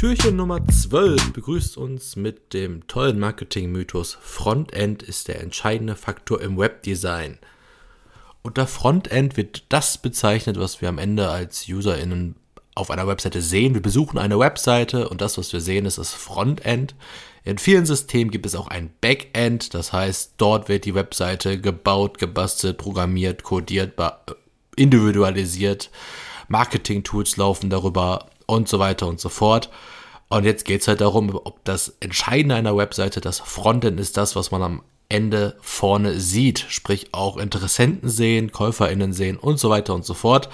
Türchen Nummer 12 begrüßt uns mit dem tollen Marketing-Mythos Frontend ist der entscheidende Faktor im Webdesign. Unter Frontend wird das bezeichnet, was wir am Ende als UserInnen auf einer Webseite sehen. Wir besuchen eine Webseite und das, was wir sehen, ist das Frontend. In vielen Systemen gibt es auch ein Backend, das heißt, dort wird die Webseite gebaut, gebastelt, programmiert, codiert, individualisiert. Marketing-Tools laufen darüber und so weiter und so fort. Und jetzt geht es halt darum, ob das Entscheidende einer Webseite das Frontend ist, das, was man am Ende vorne sieht, sprich auch Interessenten sehen, KäuferInnen sehen und so weiter und so fort.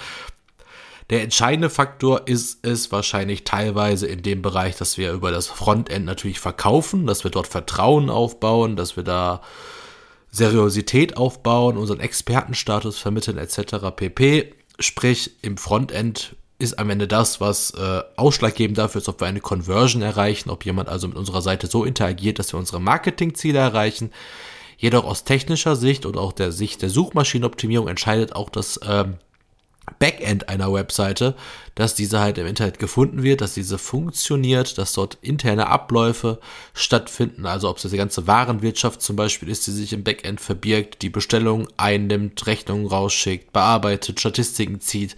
Der entscheidende Faktor ist es wahrscheinlich teilweise in dem Bereich, dass wir über das Frontend natürlich verkaufen, dass wir dort Vertrauen aufbauen, dass wir da Seriosität aufbauen, unseren Expertenstatus vermitteln etc. pp. Sprich, im Frontend ist am Ende das, was äh, ausschlaggebend dafür ist, ob wir eine Conversion erreichen, ob jemand also mit unserer Seite so interagiert, dass wir unsere Marketingziele erreichen. Jedoch aus technischer Sicht und auch der Sicht der Suchmaschinenoptimierung entscheidet auch das ähm, Backend einer Webseite, dass diese halt im Internet gefunden wird, dass diese funktioniert, dass dort interne Abläufe stattfinden, also ob es die ganze Warenwirtschaft zum Beispiel ist, die sich im Backend verbirgt, die Bestellung einnimmt, Rechnungen rausschickt, bearbeitet, Statistiken zieht,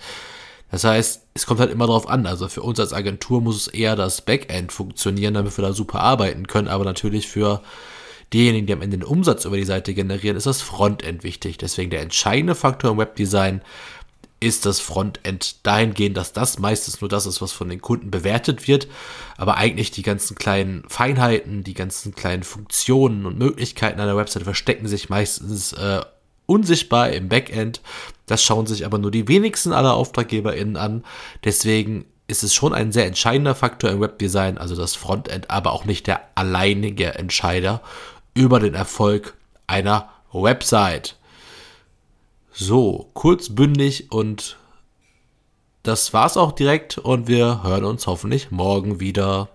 das heißt, es kommt halt immer drauf an. Also für uns als Agentur muss es eher das Backend funktionieren, damit wir da super arbeiten können. Aber natürlich für diejenigen, die am Ende den Umsatz über die Seite generieren, ist das Frontend wichtig. Deswegen der entscheidende Faktor im Webdesign ist das Frontend dahingehend, dass das meistens nur das ist, was von den Kunden bewertet wird, aber eigentlich die ganzen kleinen Feinheiten, die ganzen kleinen Funktionen und Möglichkeiten einer Website verstecken sich meistens äh, unsichtbar im Backend. Das schauen sich aber nur die wenigsten aller AuftraggeberInnen an. Deswegen ist es schon ein sehr entscheidender Faktor im Webdesign, also das Frontend, aber auch nicht der alleinige Entscheider über den Erfolg einer Website. So, kurzbündig und das war's auch direkt und wir hören uns hoffentlich morgen wieder.